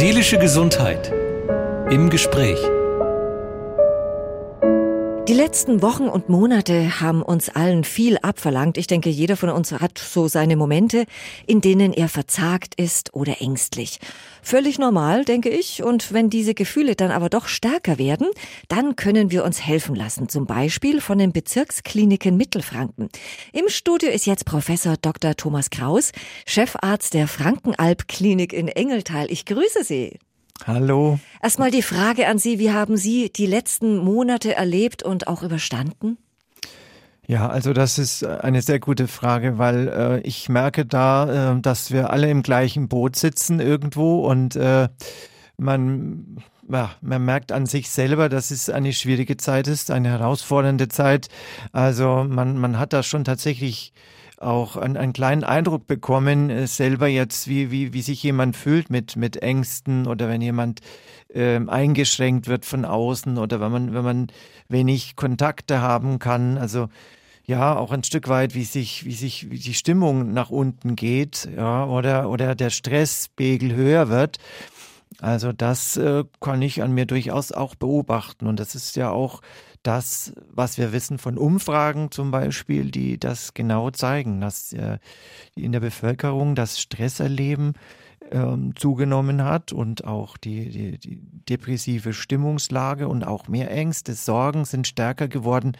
Seelische Gesundheit im Gespräch. Die letzten Wochen und Monate haben uns allen viel abverlangt. Ich denke, jeder von uns hat so seine Momente, in denen er verzagt ist oder ängstlich. Völlig normal, denke ich. Und wenn diese Gefühle dann aber doch stärker werden, dann können wir uns helfen lassen. Zum Beispiel von den Bezirkskliniken Mittelfranken. Im Studio ist jetzt Professor Dr. Thomas Kraus, Chefarzt der Frankenalb Klinik in Engeltal. Ich grüße Sie. Hallo. Erstmal die Frage an Sie, wie haben Sie die letzten Monate erlebt und auch überstanden? Ja, also das ist eine sehr gute Frage, weil äh, ich merke da, äh, dass wir alle im gleichen Boot sitzen irgendwo und äh, man, ja, man merkt an sich selber, dass es eine schwierige Zeit ist, eine herausfordernde Zeit. Also man, man hat da schon tatsächlich auch einen, einen kleinen Eindruck bekommen, äh, selber jetzt, wie, wie, wie sich jemand fühlt mit, mit Ängsten oder wenn jemand äh, eingeschränkt wird von außen oder wenn man, wenn man wenig Kontakte haben kann. Also ja, auch ein Stück weit, wie sich, wie sich wie die Stimmung nach unten geht, ja, oder, oder der Stresspegel höher wird. Also das äh, kann ich an mir durchaus auch beobachten. Und das ist ja auch das, was wir wissen von Umfragen zum Beispiel, die das genau zeigen, dass äh, in der Bevölkerung das Stresserleben ähm, zugenommen hat und auch die, die, die depressive Stimmungslage und auch mehr Ängste, Sorgen sind stärker geworden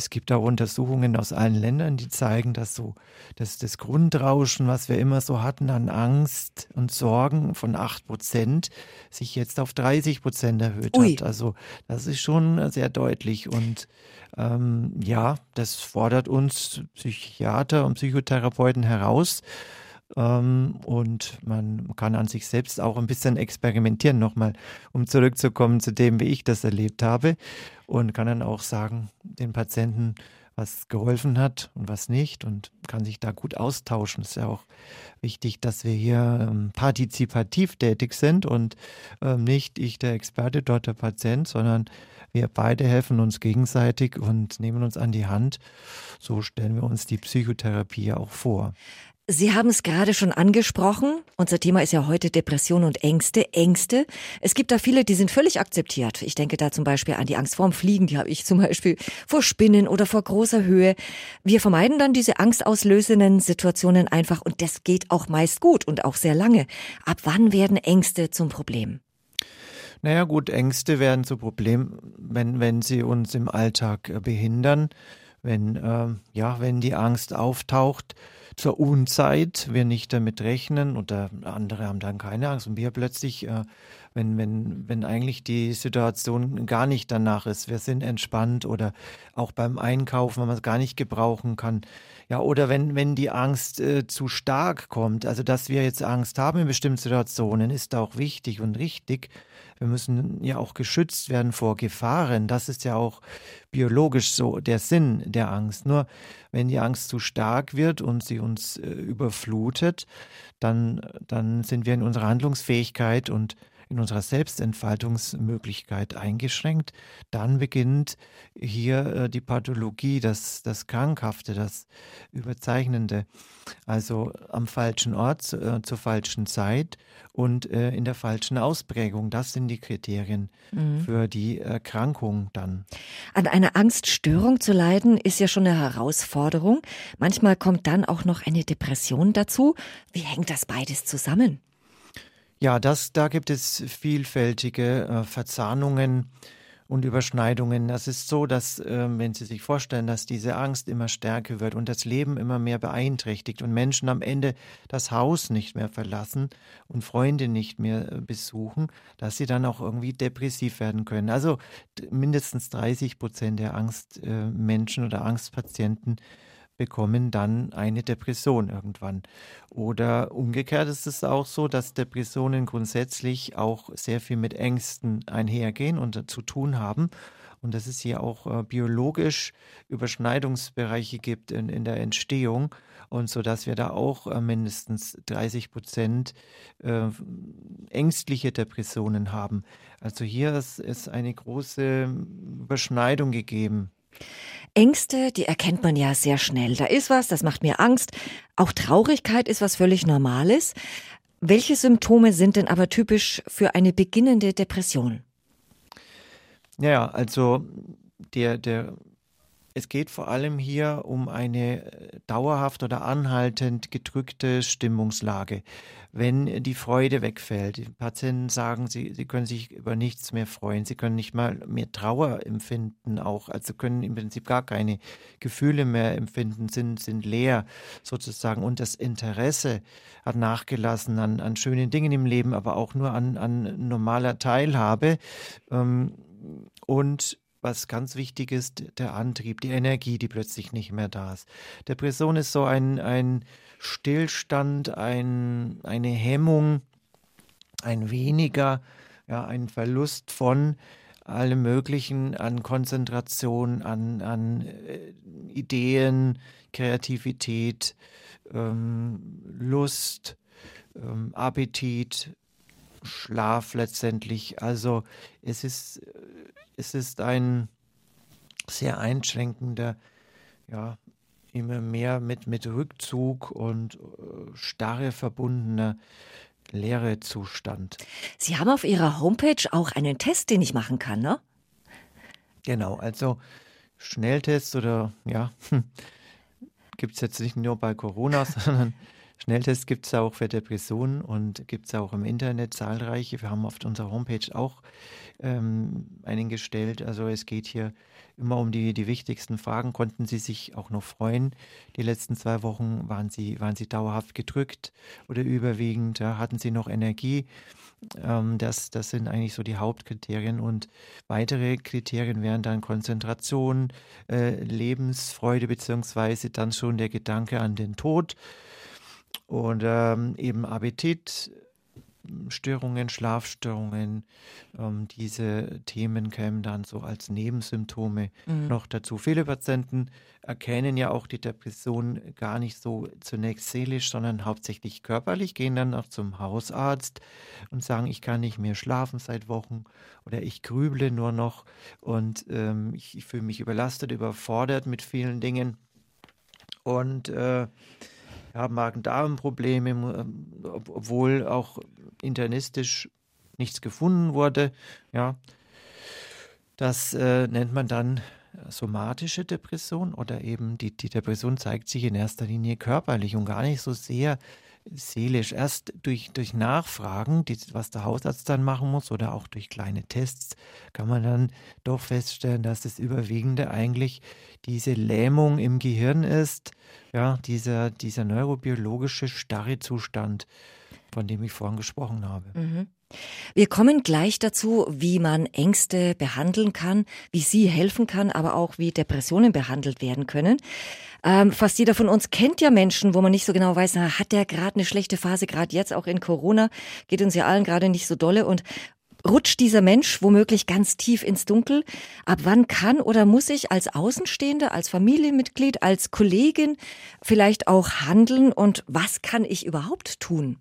es gibt auch Untersuchungen aus allen Ländern, die zeigen, dass so dass das Grundrauschen, was wir immer so hatten an Angst und Sorgen von 8 Prozent, sich jetzt auf 30 Prozent erhöht Ui. hat. Also das ist schon sehr deutlich. Und ähm, ja, das fordert uns Psychiater und Psychotherapeuten heraus. Ähm, und man kann an sich selbst auch ein bisschen experimentieren, nochmal, um zurückzukommen zu dem, wie ich das erlebt habe. Und kann dann auch sagen, den Patienten, was geholfen hat und was nicht und kann sich da gut austauschen. Es ist ja auch wichtig, dass wir hier ähm, partizipativ tätig sind und ähm, nicht ich der Experte, dort der Patient, sondern wir beide helfen uns gegenseitig und nehmen uns an die Hand. So stellen wir uns die Psychotherapie auch vor. Sie haben es gerade schon angesprochen. Unser Thema ist ja heute Depression und Ängste. Ängste. Es gibt da viele, die sind völlig akzeptiert. Ich denke da zum Beispiel an die Angst vorm Fliegen. Die habe ich zum Beispiel vor Spinnen oder vor großer Höhe. Wir vermeiden dann diese angstauslösenden Situationen einfach und das geht auch meist gut und auch sehr lange. Ab wann werden Ängste zum Problem? Naja gut, Ängste werden zu Problem, wenn, wenn sie uns im Alltag äh, behindern, wenn, äh, ja, wenn die Angst auftaucht zur Unzeit wir nicht damit rechnen oder andere haben dann keine Angst und wir plötzlich, äh, wenn, wenn, wenn eigentlich die Situation gar nicht danach ist, wir sind entspannt oder auch beim Einkaufen, wenn man es gar nicht gebrauchen kann. Ja, oder wenn, wenn die Angst äh, zu stark kommt, also dass wir jetzt Angst haben in bestimmten Situationen, ist auch wichtig und richtig. Wir müssen ja auch geschützt werden vor Gefahren. Das ist ja auch biologisch so der Sinn der Angst. Nur wenn die Angst zu stark wird und sie uns äh, überflutet, dann, dann sind wir in unserer Handlungsfähigkeit und in unserer Selbstentfaltungsmöglichkeit eingeschränkt, dann beginnt hier äh, die Pathologie, das, das Krankhafte, das Überzeichnende. Also am falschen Ort, äh, zur falschen Zeit und äh, in der falschen Ausprägung. Das sind die Kriterien mhm. für die Erkrankung dann. An einer Angststörung zu leiden, ist ja schon eine Herausforderung. Manchmal kommt dann auch noch eine Depression dazu. Wie hängt das beides zusammen? Ja, das, da gibt es vielfältige äh, Verzahnungen und Überschneidungen. Das ist so, dass, äh, wenn Sie sich vorstellen, dass diese Angst immer stärker wird und das Leben immer mehr beeinträchtigt und Menschen am Ende das Haus nicht mehr verlassen und Freunde nicht mehr äh, besuchen, dass sie dann auch irgendwie depressiv werden können. Also mindestens 30 Prozent der Angstmenschen äh, oder Angstpatienten bekommen dann eine Depression irgendwann. Oder umgekehrt ist es auch so, dass Depressionen grundsätzlich auch sehr viel mit Ängsten einhergehen und zu tun haben. Und dass es hier auch äh, biologisch Überschneidungsbereiche gibt in, in der Entstehung und so dass wir da auch äh, mindestens 30 Prozent äh, ängstliche Depressionen haben. Also hier ist, ist eine große Überschneidung gegeben. Ängste, die erkennt man ja sehr schnell. Da ist was, das macht mir Angst. Auch Traurigkeit ist was völlig Normales. Welche Symptome sind denn aber typisch für eine beginnende Depression? Ja, also der, der es geht vor allem hier um eine äh, dauerhaft oder anhaltend gedrückte Stimmungslage. Wenn die Freude wegfällt, die Patienten sagen, sie, sie können sich über nichts mehr freuen, sie können nicht mal mehr Trauer empfinden, auch, also können im Prinzip gar keine Gefühle mehr empfinden, sind, sind leer sozusagen. Und das Interesse hat nachgelassen an, an schönen Dingen im Leben, aber auch nur an, an normaler Teilhabe. Ähm, und was ganz wichtig ist, der Antrieb, die Energie, die plötzlich nicht mehr da ist. Depression ist so ein, ein Stillstand, ein, eine Hemmung, ein weniger, ja, ein Verlust von allem Möglichen an Konzentration, an, an äh, Ideen, Kreativität, ähm, Lust, ähm, Appetit, Schlaf letztendlich. Also es ist äh, es ist ein sehr einschränkender, ja, immer mehr mit, mit Rückzug und äh, starre verbundener leere Zustand. Sie haben auf Ihrer Homepage auch einen Test, den ich machen kann, ne? Genau, also Schnelltest oder ja, gibt es jetzt nicht nur bei Corona, sondern Schnelltests gibt es auch für Depressionen und gibt es auch im Internet zahlreiche. Wir haben auf unserer Homepage auch ähm, einen gestellt. Also es geht hier immer um die, die wichtigsten Fragen. Konnten Sie sich auch noch freuen? Die letzten zwei Wochen waren Sie, waren Sie dauerhaft gedrückt oder überwiegend? Ja, hatten Sie noch Energie? Ähm, das, das sind eigentlich so die Hauptkriterien. Und weitere Kriterien wären dann Konzentration, äh, Lebensfreude beziehungsweise dann schon der Gedanke an den Tod und ähm, eben Appetit, Störungen, Schlafstörungen, ähm, diese Themen kämen dann so als Nebensymptome mhm. noch dazu. Viele Patienten erkennen ja auch die Depression gar nicht so zunächst seelisch, sondern hauptsächlich körperlich, gehen dann auch zum Hausarzt und sagen, ich kann nicht mehr schlafen seit Wochen oder ich grüble nur noch und ähm, ich, ich fühle mich überlastet, überfordert mit vielen Dingen. Und äh, ja, Magen-Darm-Probleme, ähm, obwohl auch internistisch nichts gefunden wurde. Ja, das äh, nennt man dann somatische Depression oder eben die, die Depression zeigt sich in erster Linie körperlich und gar nicht so sehr seelisch. Erst durch, durch Nachfragen, die, was der Hausarzt dann machen muss oder auch durch kleine Tests, kann man dann doch feststellen, dass das Überwiegende eigentlich diese Lähmung im Gehirn ist, ja, dieser, dieser neurobiologische starre Zustand, von dem ich vorhin gesprochen habe. Mhm. Wir kommen gleich dazu, wie man Ängste behandeln kann, wie sie helfen kann, aber auch wie Depressionen behandelt werden können. Ähm, fast jeder von uns kennt ja Menschen, wo man nicht so genau weiß, na, hat der gerade eine schlechte Phase, gerade jetzt auch in Corona, geht uns ja allen gerade nicht so dolle und rutscht dieser Mensch womöglich ganz tief ins Dunkel? Ab wann kann oder muss ich als Außenstehende, als Familienmitglied, als Kollegin vielleicht auch handeln und was kann ich überhaupt tun?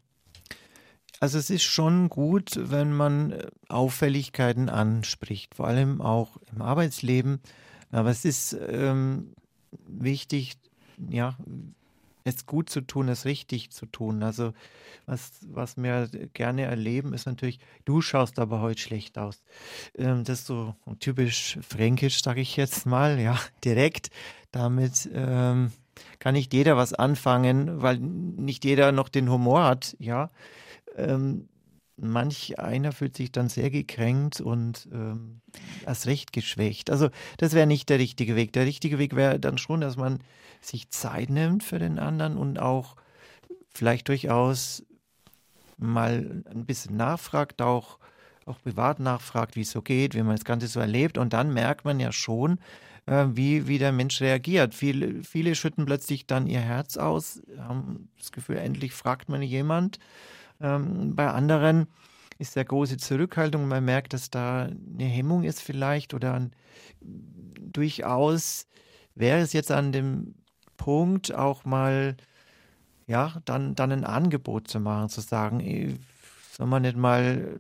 Also es ist schon gut, wenn man äh, Auffälligkeiten anspricht, vor allem auch im Arbeitsleben. Aber es ist ähm, wichtig, ja, es gut zu tun, es richtig zu tun. Also was, was wir gerne erleben, ist natürlich, du schaust aber heute schlecht aus. Ähm, das ist so typisch fränkisch, sage ich jetzt mal, ja, direkt. Damit ähm, kann nicht jeder was anfangen, weil nicht jeder noch den Humor hat, ja ähm, manch einer fühlt sich dann sehr gekränkt und ähm, erst recht geschwächt. Also das wäre nicht der richtige Weg. Der richtige Weg wäre dann schon, dass man sich Zeit nimmt für den anderen und auch vielleicht durchaus mal ein bisschen nachfragt, auch, auch privat nachfragt, wie es so geht, wie man das Ganze so erlebt. Und dann merkt man ja schon, äh, wie, wie der Mensch reagiert. Viele, viele schütten plötzlich dann ihr Herz aus, haben das Gefühl, endlich fragt man jemand. Ähm, bei anderen ist der große Zurückhaltung. Man merkt, dass da eine Hemmung ist vielleicht oder ein, durchaus wäre es jetzt an dem Punkt auch mal, ja, dann, dann ein Angebot zu machen, zu sagen, ey, soll man nicht mal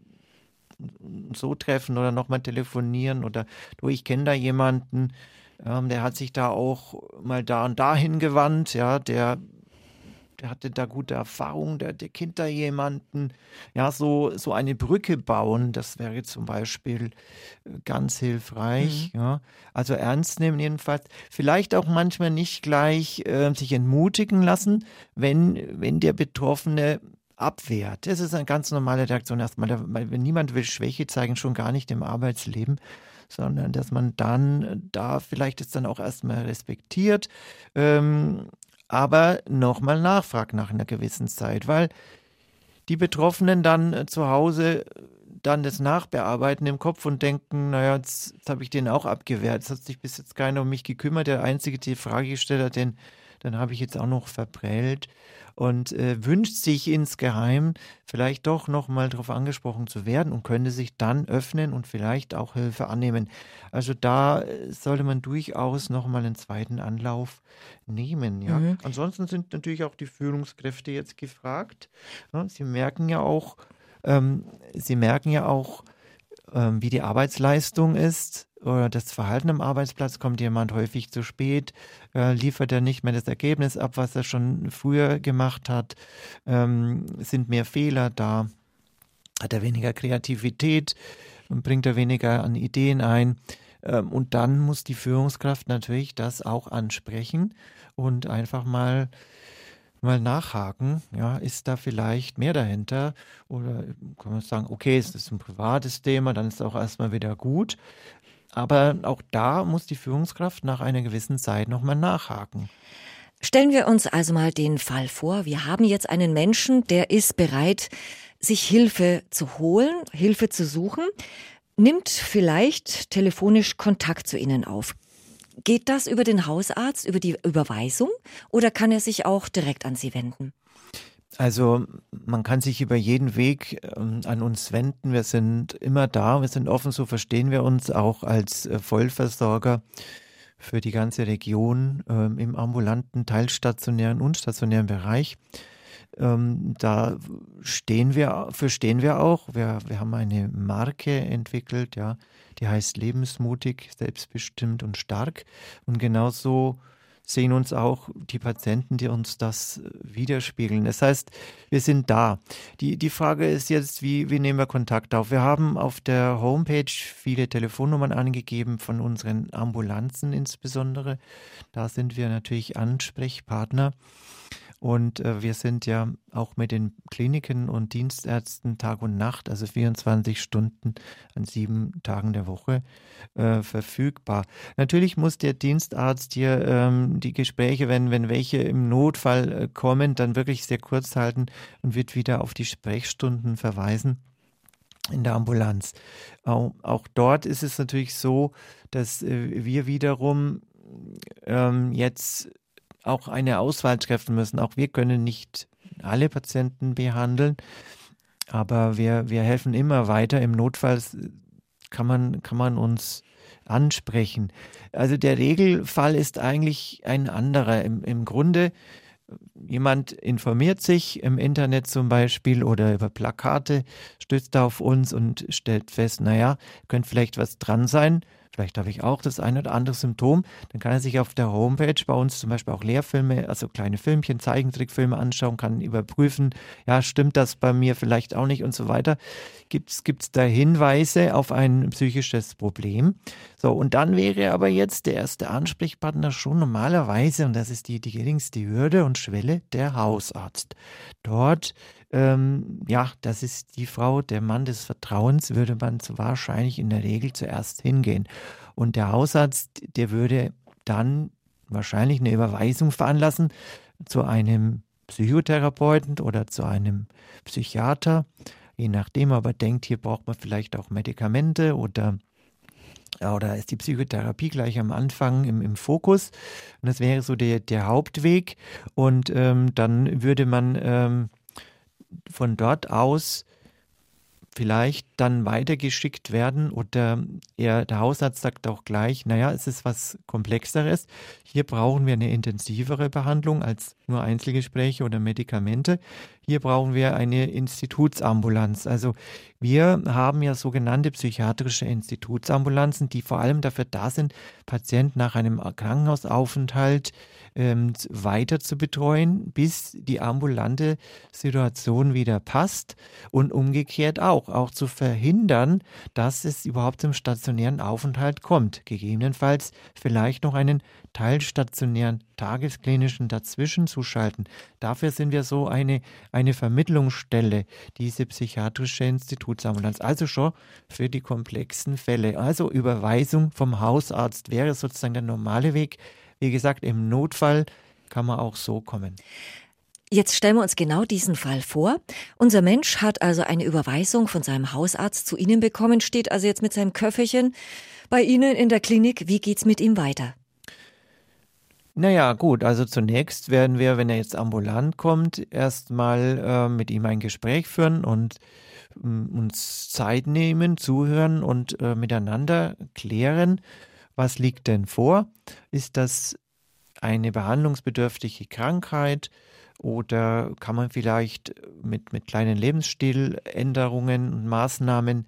so treffen oder nochmal telefonieren oder du, ich kenne da jemanden, ähm, der hat sich da auch mal da und dahin gewandt, ja, der der hatte da gute Erfahrungen, der, kennt da jemanden. Ja, so, so eine Brücke bauen, das wäre zum Beispiel äh, ganz hilfreich. Mhm. Ja. Also ernst nehmen jedenfalls. Vielleicht auch manchmal nicht gleich äh, sich entmutigen lassen, wenn, wenn der Betroffene abwehrt. Das ist eine ganz normale Reaktion erstmal. Weil niemand will Schwäche zeigen, schon gar nicht im Arbeitsleben sondern dass man dann da vielleicht es dann auch erstmal respektiert, ähm, aber nochmal nachfragt nach einer gewissen Zeit, weil die Betroffenen dann äh, zu Hause dann das Nachbearbeiten im Kopf und denken, naja, jetzt, jetzt habe ich den auch abgewehrt, es hat sich bis jetzt keiner um mich gekümmert, der Einzige, die Frage gestellt hat, den, dann habe ich jetzt auch noch verprellt und äh, wünscht sich insgeheim vielleicht doch nochmal darauf angesprochen zu werden und könnte sich dann öffnen und vielleicht auch Hilfe annehmen. Also da äh, sollte man durchaus nochmal einen zweiten Anlauf nehmen. Ja. Mhm. Ansonsten sind natürlich auch die Führungskräfte jetzt gefragt. Ja, sie merken ja auch, ähm, sie merken ja auch, ähm, wie die Arbeitsleistung ist oder das Verhalten am Arbeitsplatz, kommt jemand häufig zu spät, äh, liefert er nicht mehr das Ergebnis ab, was er schon früher gemacht hat, ähm, sind mehr Fehler da, hat er weniger Kreativität? Und bringt er weniger an Ideen ein. Ähm, und dann muss die Führungskraft natürlich das auch ansprechen und einfach mal mal nachhaken, ja, ist da vielleicht mehr dahinter? Oder kann man sagen, okay, es ist ein privates Thema, dann ist es auch erstmal wieder gut. Aber auch da muss die Führungskraft nach einer gewissen Zeit nochmal nachhaken. Stellen wir uns also mal den Fall vor, wir haben jetzt einen Menschen, der ist bereit, sich Hilfe zu holen, Hilfe zu suchen, nimmt vielleicht telefonisch Kontakt zu Ihnen auf. Geht das über den Hausarzt, über die Überweisung oder kann er sich auch direkt an Sie wenden? Also man kann sich über jeden Weg ähm, an uns wenden. Wir sind immer da, wir sind offen, so verstehen wir uns auch als äh, Vollversorger für die ganze Region ähm, im ambulanten, teilstationären und stationären Bereich. Ähm, da stehen wir, für stehen wir auch. Wir, wir haben eine Marke entwickelt, ja, die heißt lebensmutig, selbstbestimmt und stark. Und genauso sehen uns auch die Patienten, die uns das widerspiegeln. Das heißt, wir sind da. Die, die Frage ist jetzt, wie, wie nehmen wir Kontakt auf? Wir haben auf der Homepage viele Telefonnummern angegeben von unseren Ambulanzen insbesondere. Da sind wir natürlich Ansprechpartner. Und äh, wir sind ja auch mit den Kliniken und Dienstärzten Tag und Nacht, also 24 Stunden an sieben Tagen der Woche äh, verfügbar. Natürlich muss der Dienstarzt hier ähm, die Gespräche, wenn, wenn welche im Notfall äh, kommen, dann wirklich sehr kurz halten und wird wieder auf die Sprechstunden verweisen in der Ambulanz. Auch, auch, dort ist es natürlich so, dass äh, wir wiederum ähm, jetzt auch eine Auswahl treffen müssen. Auch wir können nicht alle Patienten behandeln, aber wir, wir helfen immer weiter. Im Notfall kann man, kann man uns ansprechen. Also der Regelfall ist eigentlich ein anderer. Im, im Grunde, jemand informiert sich im Internet zum Beispiel oder über Plakate, stützt auf uns und stellt fest, naja, könnte vielleicht was dran sein vielleicht habe ich auch das eine oder andere Symptom, dann kann er sich auf der Homepage bei uns zum Beispiel auch Lehrfilme, also kleine Filmchen, Zeichentrickfilme anschauen, kann überprüfen, ja, stimmt das bei mir vielleicht auch nicht und so weiter. Gibt es da Hinweise auf ein psychisches Problem? So, und dann wäre aber jetzt der erste Ansprechpartner schon normalerweise, und das ist die, die geringste Hürde und Schwelle, der Hausarzt. Dort ähm, ja, das ist die Frau, der Mann des Vertrauens, würde man wahrscheinlich in der Regel zuerst hingehen. Und der Hausarzt, der würde dann wahrscheinlich eine Überweisung veranlassen zu einem Psychotherapeuten oder zu einem Psychiater, je nachdem, aber denkt, hier braucht man vielleicht auch Medikamente oder oder ist die Psychotherapie gleich am Anfang im, im Fokus. Und das wäre so der, der Hauptweg. Und ähm, dann würde man ähm, von dort aus vielleicht dann weitergeschickt werden oder er, der Hausarzt sagt auch gleich, naja, es ist was Komplexeres. Hier brauchen wir eine intensivere Behandlung als nur Einzelgespräche oder Medikamente. Hier brauchen wir eine Institutsambulanz. Also wir haben ja sogenannte psychiatrische Institutsambulanzen, die vor allem dafür da sind, Patienten nach einem Krankenhausaufenthalt ähm, weiter zu betreuen, bis die ambulante Situation wieder passt und umgekehrt auch, auch zu verhindern, dass es überhaupt zum stationären Aufenthalt kommt. Gegebenenfalls vielleicht noch einen teilstationären tagesklinischen dazwischen zu schalten. Dafür sind wir so eine, eine Vermittlungsstelle, diese psychiatrische Institutsambulanz. Also schon für die komplexen Fälle. Also Überweisung vom Hausarzt wäre sozusagen der normale Weg. Wie gesagt, im Notfall kann man auch so kommen. Jetzt stellen wir uns genau diesen Fall vor. Unser Mensch hat also eine Überweisung von seinem Hausarzt zu Ihnen bekommen, steht also jetzt mit seinem Köfferchen bei Ihnen in der Klinik. Wie geht's mit ihm weiter? Naja, gut, also zunächst werden wir, wenn er jetzt ambulant kommt, erstmal äh, mit ihm ein Gespräch führen und äh, uns Zeit nehmen, zuhören und äh, miteinander klären, was liegt denn vor? Ist das eine behandlungsbedürftige Krankheit oder kann man vielleicht mit, mit kleinen Lebensstiländerungen und Maßnahmen,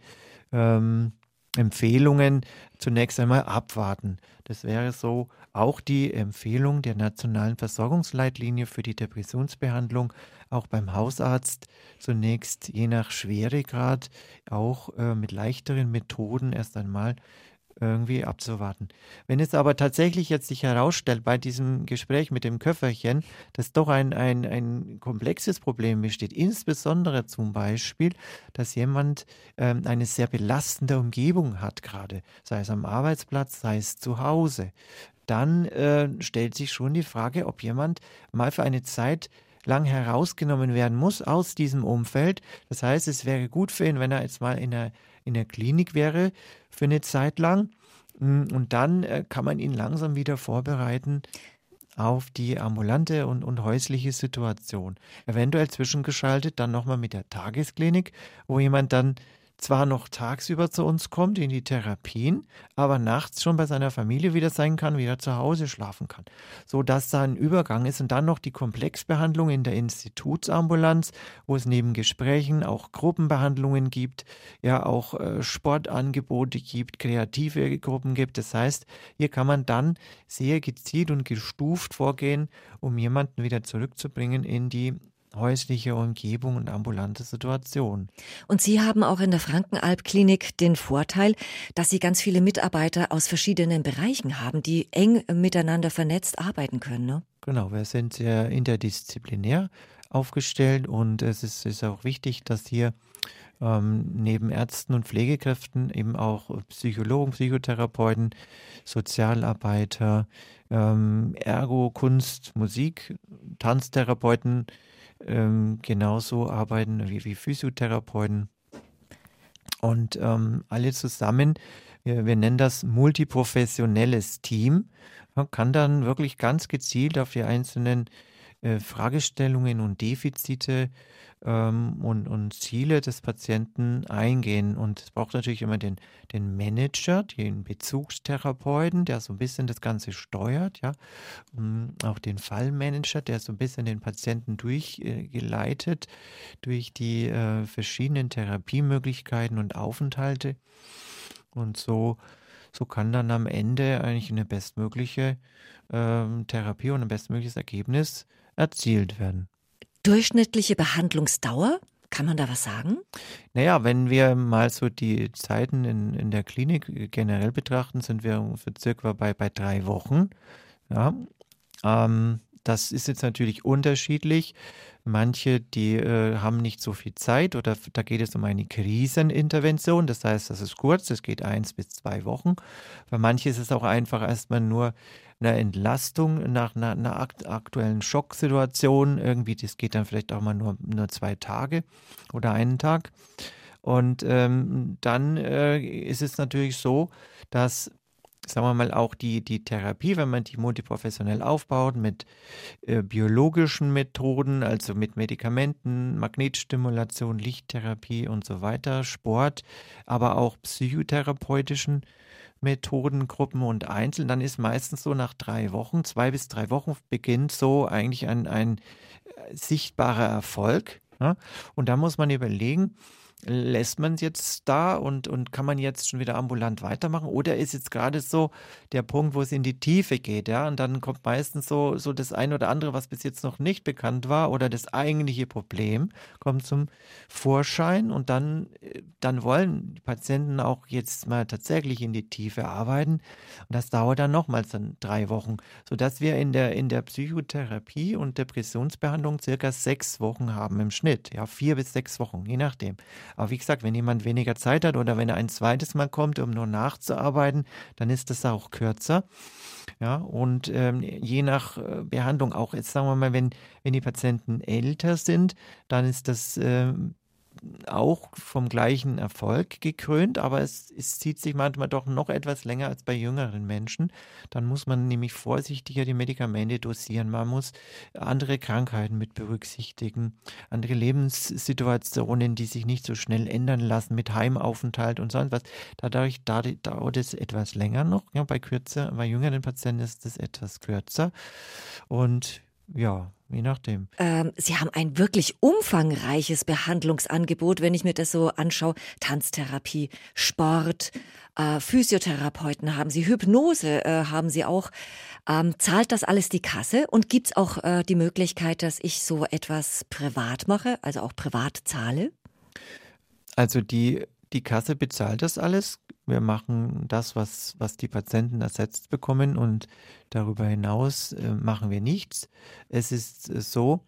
ähm, Empfehlungen zunächst einmal abwarten? Das wäre so auch die Empfehlung der nationalen Versorgungsleitlinie für die Depressionsbehandlung, auch beim Hausarzt zunächst je nach Schweregrad auch äh, mit leichteren Methoden erst einmal irgendwie abzuwarten. Wenn es aber tatsächlich jetzt sich herausstellt bei diesem Gespräch mit dem Köfferchen, dass doch ein, ein, ein komplexes Problem besteht, insbesondere zum Beispiel, dass jemand ähm, eine sehr belastende Umgebung hat gerade, sei es am Arbeitsplatz, sei es zu Hause, dann äh, stellt sich schon die Frage, ob jemand mal für eine Zeit lang herausgenommen werden muss aus diesem Umfeld. Das heißt, es wäre gut für ihn, wenn er jetzt mal in der, in der Klinik wäre für eine Zeit lang. Mm, und dann äh, kann man ihn langsam wieder vorbereiten auf die ambulante und, und häusliche Situation. Eventuell zwischengeschaltet dann nochmal mit der Tagesklinik, wo jemand dann zwar noch tagsüber zu uns kommt in die Therapien, aber nachts schon bei seiner Familie wieder sein kann, wieder zu Hause schlafen kann. So dass da ein Übergang ist und dann noch die Komplexbehandlung in der Institutsambulanz, wo es neben Gesprächen auch Gruppenbehandlungen gibt, ja auch äh, Sportangebote gibt, kreative Gruppen gibt. Das heißt, hier kann man dann sehr gezielt und gestuft vorgehen, um jemanden wieder zurückzubringen in die häusliche Umgebung und ambulante Situation. Und Sie haben auch in der Frankenalb-Klinik den Vorteil, dass Sie ganz viele Mitarbeiter aus verschiedenen Bereichen haben, die eng miteinander vernetzt arbeiten können. Ne? Genau, wir sind sehr interdisziplinär aufgestellt und es ist, ist auch wichtig, dass hier ähm, neben Ärzten und Pflegekräften eben auch Psychologen, Psychotherapeuten, Sozialarbeiter, ähm, Ergo, Kunst, Musik, Tanztherapeuten ähm, genauso arbeiten wie, wie Physiotherapeuten. Und ähm, alle zusammen, wir, wir, nennen das multiprofessionelles Team, kann dann wirklich ganz gezielt auf die einzelnen äh, Fragestellungen und Defizite ähm, und, und Ziele des Patienten eingehen. Und es braucht natürlich immer den, den Manager, den Bezugstherapeuten, der so ein bisschen das Ganze steuert, ja. Und auch den Fallmanager, der so ein bisschen den Patienten durchgeleitet äh, durch die äh, verschiedenen Therapiemöglichkeiten und Aufenthalte. Und so, so kann dann am Ende eigentlich eine bestmögliche ähm, Therapie und ein bestmögliches Ergebnis erzielt werden. Durchschnittliche Behandlungsdauer? Kann man da was sagen? Naja, wenn wir mal so die Zeiten in, in der Klinik generell betrachten, sind wir für circa bei, bei drei Wochen. Ja, ähm, das ist jetzt natürlich unterschiedlich. Manche, die äh, haben nicht so viel Zeit oder da geht es um eine Krisenintervention. Das heißt, das ist kurz, das geht eins bis zwei Wochen. Für manche ist es auch einfach erstmal nur eine Entlastung nach einer, einer aktuellen Schocksituation. Irgendwie, das geht dann vielleicht auch mal nur, nur zwei Tage oder einen Tag. Und ähm, dann äh, ist es natürlich so, dass sagen wir mal, auch die, die Therapie, wenn man die multiprofessionell aufbaut, mit äh, biologischen Methoden, also mit Medikamenten, Magnetstimulation, Lichttherapie und so weiter, Sport, aber auch psychotherapeutischen Methodengruppen und einzeln, dann ist meistens so nach drei Wochen, zwei bis drei Wochen beginnt so eigentlich ein, ein äh, sichtbarer Erfolg. Und da muss man überlegen, lässt man es jetzt da und, und kann man jetzt schon wieder ambulant weitermachen? Oder ist jetzt gerade so der Punkt, wo es in die Tiefe geht, ja? Und dann kommt meistens so, so das eine oder andere, was bis jetzt noch nicht bekannt war, oder das eigentliche Problem kommt zum Vorschein und dann, dann wollen die Patienten auch jetzt mal tatsächlich in die Tiefe arbeiten. Und das dauert dann nochmals dann drei Wochen, sodass wir in der, in der Psychotherapie und Depressionsbehandlung circa sechs Wochen haben im Schnitt. Ja, vier bis sechs Wochen, je nachdem. Aber wie gesagt, wenn jemand weniger Zeit hat oder wenn er ein zweites Mal kommt, um nur nachzuarbeiten, dann ist das auch kürzer. Ja, und ähm, je nach äh, Behandlung auch, jetzt sagen wir mal, wenn, wenn die Patienten älter sind, dann ist das ähm, auch vom gleichen Erfolg gekrönt, aber es, es zieht sich manchmal doch noch etwas länger als bei jüngeren Menschen. Dann muss man nämlich vorsichtiger die Medikamente dosieren. Man muss andere Krankheiten mit berücksichtigen, andere Lebenssituationen, die sich nicht so schnell ändern lassen mit Heimaufenthalt und sonst was. Dadurch dauert es etwas länger noch. Ja, bei kürzer, bei jüngeren Patienten ist es etwas kürzer. Und ja, je nachdem. Ähm, Sie haben ein wirklich umfangreiches Behandlungsangebot, wenn ich mir das so anschaue. Tanztherapie, Sport, äh, Physiotherapeuten haben Sie, Hypnose äh, haben Sie auch. Ähm, zahlt das alles die Kasse und gibt es auch äh, die Möglichkeit, dass ich so etwas privat mache, also auch privat zahle? Also die die Kasse bezahlt das alles. Wir machen das, was, was die Patienten ersetzt bekommen und darüber hinaus äh, machen wir nichts. Es ist äh, so,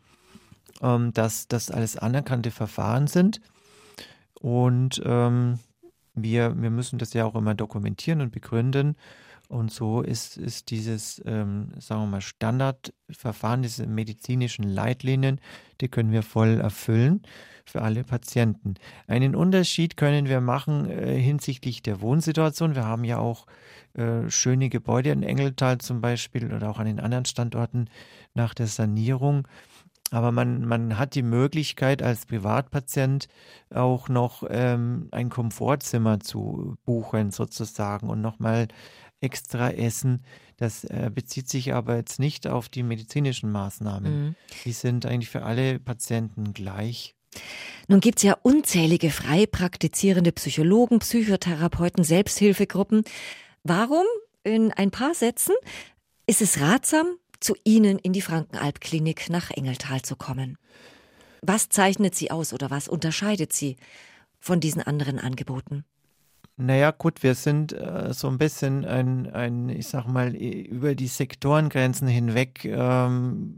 ähm, dass das alles anerkannte Verfahren sind und ähm, wir, wir müssen das ja auch immer dokumentieren und begründen. Und so ist, ist dieses, ähm, sagen wir mal, Standardverfahren, diese medizinischen Leitlinien, die können wir voll erfüllen für alle Patienten. Einen Unterschied können wir machen äh, hinsichtlich der Wohnsituation. Wir haben ja auch äh, schöne Gebäude in Engeltal zum Beispiel oder auch an den anderen Standorten nach der Sanierung. Aber man, man hat die Möglichkeit als Privatpatient auch noch ähm, ein Komfortzimmer zu buchen sozusagen und nochmal extra essen. Das äh, bezieht sich aber jetzt nicht auf die medizinischen Maßnahmen. Mhm. Die sind eigentlich für alle Patienten gleich. Nun gibt es ja unzählige frei praktizierende Psychologen, Psychotherapeuten, Selbsthilfegruppen. Warum, in ein paar Sätzen, ist es ratsam, zu Ihnen in die Frankenalb-Klinik nach Engeltal zu kommen? Was zeichnet Sie aus oder was unterscheidet Sie von diesen anderen Angeboten? Naja, gut, wir sind äh, so ein bisschen ein, ein, ich sag mal, über die Sektorengrenzen hinweg ähm,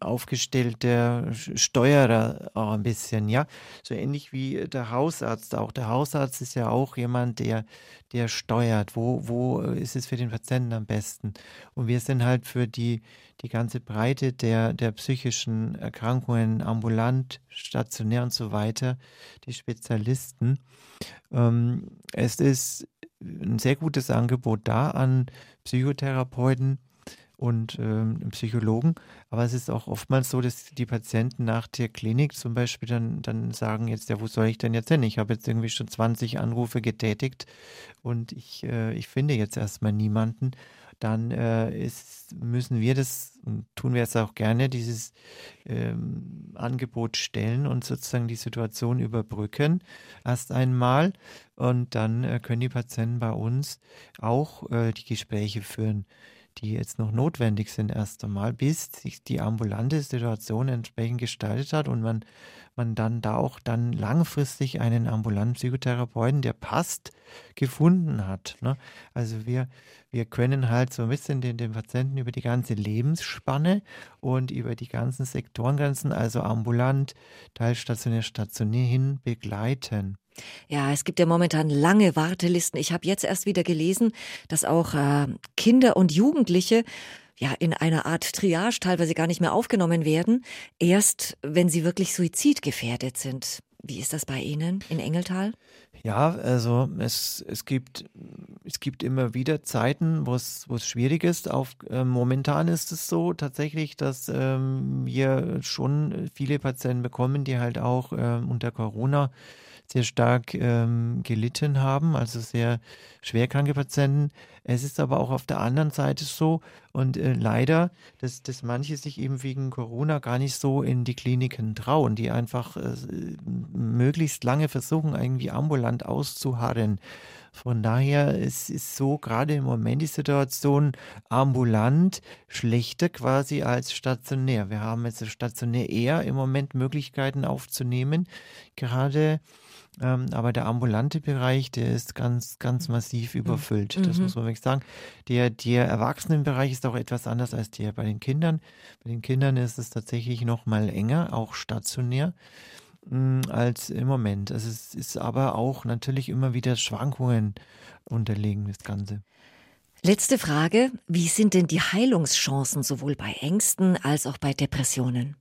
aufgestellter Steuerer auch ein bisschen, ja. So ähnlich wie der Hausarzt auch. Der Hausarzt ist ja auch jemand, der, der steuert, wo, wo ist es für den Patienten am besten. Und wir sind halt für die, die ganze Breite der, der psychischen Erkrankungen, ambulant, stationär und so weiter, die Spezialisten. Ähm, es ist ein sehr gutes Angebot da an Psychotherapeuten und ähm, Psychologen. Aber es ist auch oftmals so, dass die Patienten nach der Klinik zum Beispiel dann, dann sagen jetzt, ja, wo soll ich denn jetzt hin? Ich habe jetzt irgendwie schon 20 Anrufe getätigt und ich, äh, ich finde jetzt erstmal niemanden dann äh, ist, müssen wir das, und tun wir es auch gerne, dieses ähm, Angebot stellen und sozusagen die Situation überbrücken erst einmal. Und dann äh, können die Patienten bei uns auch äh, die Gespräche führen die jetzt noch notwendig sind erst einmal, bis sich die ambulante Situation entsprechend gestaltet hat und man, man dann da auch dann langfristig einen ambulanten Psychotherapeuten, der passt, gefunden hat. Ne? Also wir, wir können halt so ein bisschen den, den Patienten über die ganze Lebensspanne und über die ganzen Sektorengrenzen, also ambulant, teilstationär, stationär hin begleiten. Ja, es gibt ja momentan lange Wartelisten. Ich habe jetzt erst wieder gelesen, dass auch äh, Kinder und Jugendliche ja in einer Art Triage teilweise gar nicht mehr aufgenommen werden, erst wenn sie wirklich suizidgefährdet sind. Wie ist das bei Ihnen in Engeltal? Ja, also es, es, gibt, es gibt immer wieder Zeiten, wo es, schwierig ist. Auf, äh, momentan ist es so tatsächlich, dass ähm, wir schon viele Patienten bekommen, die halt auch äh, unter Corona sehr stark ähm, gelitten haben, also sehr schwerkranke Patienten. Es ist aber auch auf der anderen Seite so und äh, leider, dass, dass manche sich eben wegen Corona gar nicht so in die Kliniken trauen, die einfach äh, möglichst lange versuchen, irgendwie ambulant auszuharren. Von daher ist es so gerade im Moment die Situation ambulant schlechter quasi als stationär. Wir haben jetzt stationär eher im Moment Möglichkeiten aufzunehmen, gerade ähm, aber der ambulante Bereich, der ist ganz, ganz massiv mhm. überfüllt. Mhm. Das muss man wirklich sagen. Der, der Erwachsenenbereich ist auch etwas anders als der bei den Kindern. Bei den Kindern ist es tatsächlich noch mal enger, auch stationär mm, als im Moment. Also es ist aber auch natürlich immer wieder Schwankungen unterlegen, das Ganze. Letzte Frage. Wie sind denn die Heilungschancen sowohl bei Ängsten als auch bei Depressionen?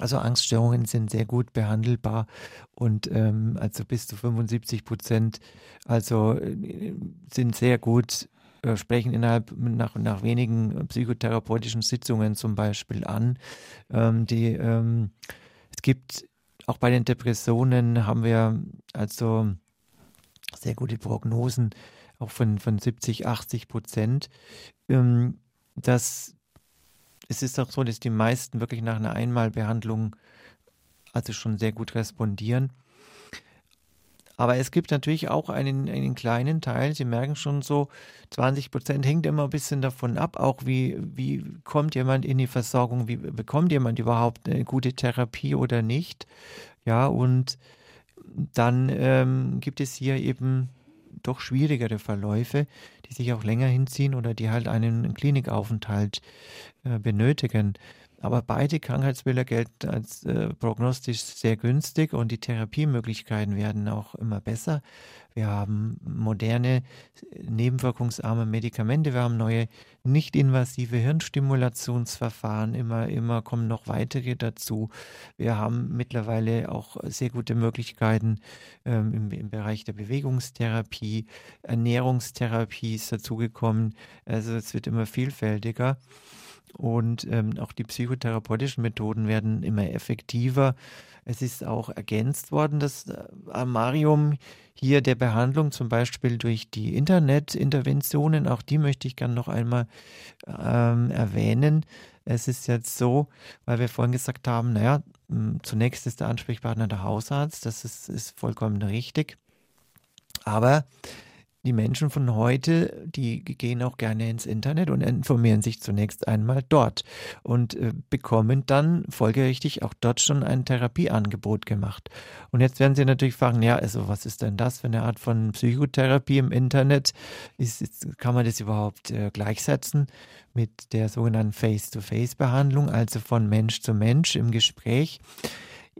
Also Angststörungen sind sehr gut behandelbar und ähm, also bis zu 75 Prozent also äh, sind sehr gut äh, sprechen innerhalb nach, nach wenigen psychotherapeutischen Sitzungen zum Beispiel an. Ähm, die, ähm, es gibt auch bei den Depressionen haben wir also sehr gute Prognosen, auch von, von 70, 80 Prozent. Ähm, das es ist auch so, dass die meisten wirklich nach einer Einmalbehandlung also schon sehr gut respondieren. Aber es gibt natürlich auch einen, einen kleinen Teil, Sie merken schon so, 20 Prozent hängt immer ein bisschen davon ab, auch wie, wie kommt jemand in die Versorgung, wie bekommt jemand überhaupt eine gute Therapie oder nicht. Ja, und dann ähm, gibt es hier eben doch schwierigere Verläufe, die sich auch länger hinziehen oder die halt einen Klinikaufenthalt äh, benötigen. Aber beide Krankheitsbilder gelten als äh, prognostisch sehr günstig und die Therapiemöglichkeiten werden auch immer besser. Wir haben moderne, nebenwirkungsarme Medikamente, wir haben neue nicht-invasive Hirnstimulationsverfahren, immer, immer kommen noch weitere dazu. Wir haben mittlerweile auch sehr gute Möglichkeiten ähm, im, im Bereich der Bewegungstherapie, Ernährungstherapie ist dazugekommen. Also es wird immer vielfältiger. Und ähm, auch die psychotherapeutischen Methoden werden immer effektiver. Es ist auch ergänzt worden, das äh, Armarium hier der Behandlung, zum Beispiel durch die Internetinterventionen. Auch die möchte ich gerne noch einmal ähm, erwähnen. Es ist jetzt so, weil wir vorhin gesagt haben, naja, zunächst ist der Ansprechpartner der Hausarzt. Das ist, ist vollkommen richtig. Aber die Menschen von heute, die gehen auch gerne ins Internet und informieren sich zunächst einmal dort und äh, bekommen dann folgerichtig auch dort schon ein Therapieangebot gemacht. Und jetzt werden Sie natürlich fragen, ja, also was ist denn das für eine Art von Psychotherapie im Internet? Ist, ist, kann man das überhaupt äh, gleichsetzen mit der sogenannten Face-to-Face-Behandlung, also von Mensch zu Mensch im Gespräch?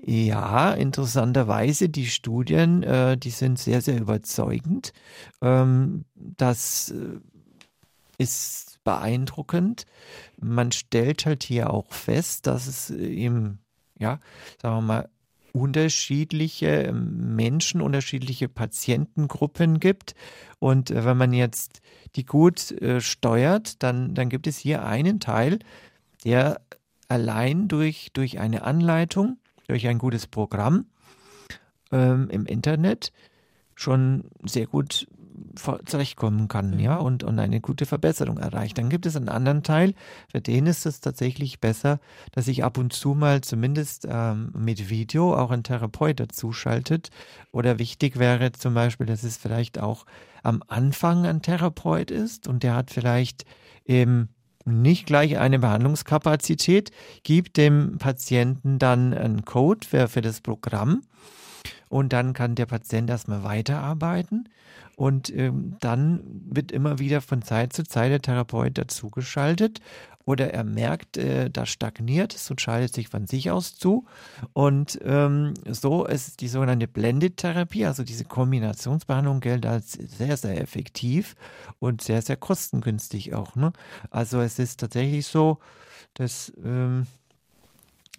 Ja, interessanterweise, die Studien, äh, die sind sehr, sehr überzeugend. Ähm, das äh, ist beeindruckend. Man stellt halt hier auch fest, dass es im, ja, sagen wir mal, unterschiedliche Menschen, unterschiedliche Patientengruppen gibt. Und äh, wenn man jetzt die gut äh, steuert, dann, dann gibt es hier einen Teil, der allein durch, durch eine Anleitung durch ein gutes Programm ähm, im Internet schon sehr gut zurechtkommen kann, mhm. ja, und, und eine gute Verbesserung erreicht. Dann gibt es einen anderen Teil, für den ist es tatsächlich besser, dass sich ab und zu mal zumindest ähm, mit Video auch ein Therapeut dazuschaltet. Oder wichtig wäre zum Beispiel, dass es vielleicht auch am Anfang ein Therapeut ist und der hat vielleicht eben nicht gleich eine Behandlungskapazität, gibt dem Patienten dann einen Code für, für das Programm und dann kann der Patient erstmal weiterarbeiten und ähm, dann wird immer wieder von Zeit zu Zeit der Therapeut dazugeschaltet oder er merkt, äh, da stagniert es und schaltet sich von sich aus zu. Und ähm, so ist die sogenannte Blended-Therapie, also diese Kombinationsbehandlung, gilt als sehr, sehr effektiv und sehr, sehr kostengünstig auch. Ne? Also es ist tatsächlich so, dass ähm,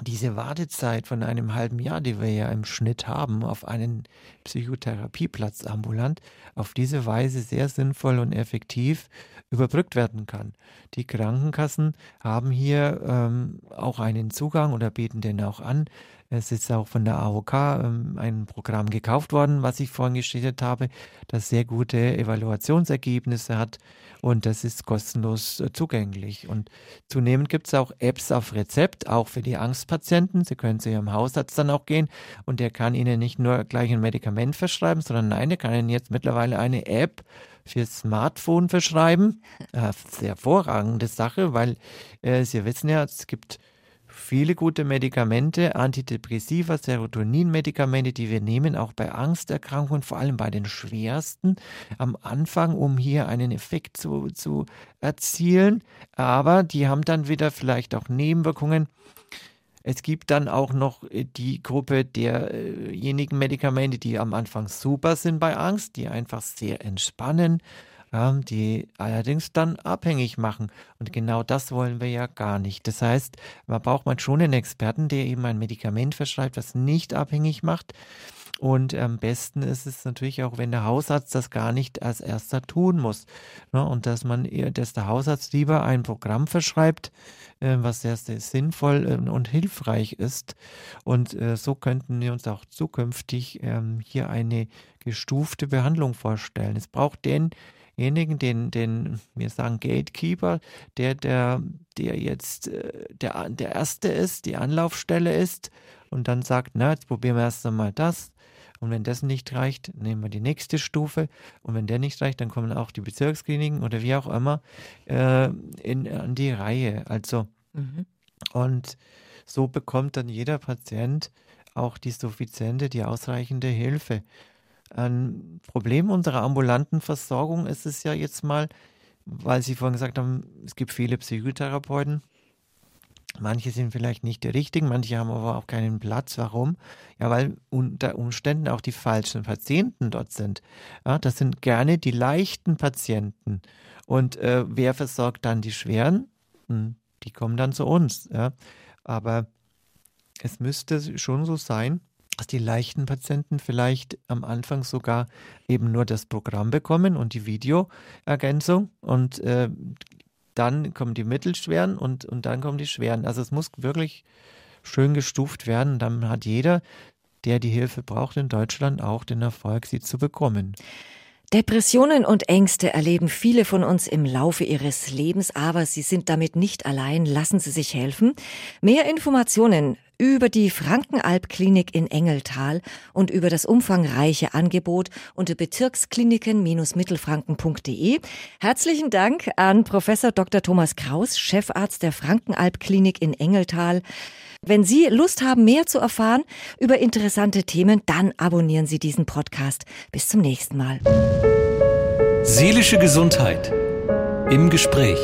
diese Wartezeit von einem halben Jahr, die wir ja im Schnitt haben, auf einen Psychotherapieplatz ambulant, auf diese Weise sehr sinnvoll und effektiv überbrückt werden kann. Die Krankenkassen haben hier ähm, auch einen Zugang oder bieten den auch an. Es ist auch von der AOK ähm, ein Programm gekauft worden, was ich vorhin geschildert habe, das sehr gute Evaluationsergebnisse hat und das ist kostenlos äh, zugänglich. Und zunehmend gibt es auch Apps auf Rezept, auch für die Angstpatienten. Sie können zu Ihrem Hausarzt dann auch gehen und der kann Ihnen nicht nur gleich ein Medikament verschreiben, sondern nein, der kann Ihnen jetzt mittlerweile eine App fürs Smartphone verschreiben. Äh, sehr hervorragende Sache, weil äh, Sie wissen ja, es gibt viele gute Medikamente, Antidepressiva, Serotonin-Medikamente, die wir nehmen, auch bei Angsterkrankungen, vor allem bei den schwersten, am Anfang, um hier einen Effekt zu, zu erzielen. Aber die haben dann wieder vielleicht auch Nebenwirkungen. Es gibt dann auch noch die Gruppe derjenigen Medikamente, die am Anfang super sind bei Angst, die einfach sehr entspannen die allerdings dann abhängig machen. Und genau das wollen wir ja gar nicht. Das heißt, man braucht man schon einen Experten, der eben ein Medikament verschreibt, das nicht abhängig macht. Und am besten ist es natürlich auch, wenn der Hausarzt das gar nicht als erster tun muss. Ne? Und dass man, dass der Hausarzt lieber ein Programm verschreibt, äh, was sehr, sehr sinnvoll äh, und hilfreich ist. Und äh, so könnten wir uns auch zukünftig ähm, hier eine gestufte Behandlung vorstellen. Es braucht den denjenigen, den, den, wir sagen Gatekeeper, der, der, der jetzt äh, der, der Erste ist, die Anlaufstelle ist und dann sagt, na, jetzt probieren wir erst einmal das. Und wenn das nicht reicht, nehmen wir die nächste Stufe. Und wenn der nicht reicht, dann kommen auch die Bezirkskliniken oder wie auch immer äh, in, an die Reihe. Also, mhm. und so bekommt dann jeder Patient auch die suffiziente, die ausreichende Hilfe. Ein Problem unserer ambulanten Versorgung ist es ja jetzt mal, weil Sie vorhin gesagt haben, es gibt viele Psychotherapeuten. Manche sind vielleicht nicht die richtigen, manche haben aber auch keinen Platz. Warum? Ja, weil unter Umständen auch die falschen Patienten dort sind. Ja, das sind gerne die leichten Patienten. Und äh, wer versorgt dann die schweren? Hm, die kommen dann zu uns. Ja. Aber es müsste schon so sein, dass die leichten Patienten vielleicht am Anfang sogar eben nur das Programm bekommen und die Videoergänzung und äh, dann kommen die mittelschweren und, und dann kommen die schweren. Also es muss wirklich schön gestuft werden. Dann hat jeder, der die Hilfe braucht in Deutschland, auch den Erfolg, sie zu bekommen. Depressionen und Ängste erleben viele von uns im Laufe ihres Lebens, aber sie sind damit nicht allein. Lassen Sie sich helfen. Mehr Informationen über die Frankenalb-Klinik in Engeltal und über das umfangreiche Angebot unter bezirkskliniken-mittelfranken.de. Herzlichen Dank an Professor Dr. Thomas Kraus, Chefarzt der Frankenalb-Klinik in Engeltal. Wenn Sie Lust haben, mehr zu erfahren über interessante Themen, dann abonnieren Sie diesen Podcast. Bis zum nächsten Mal. Seelische Gesundheit im Gespräch.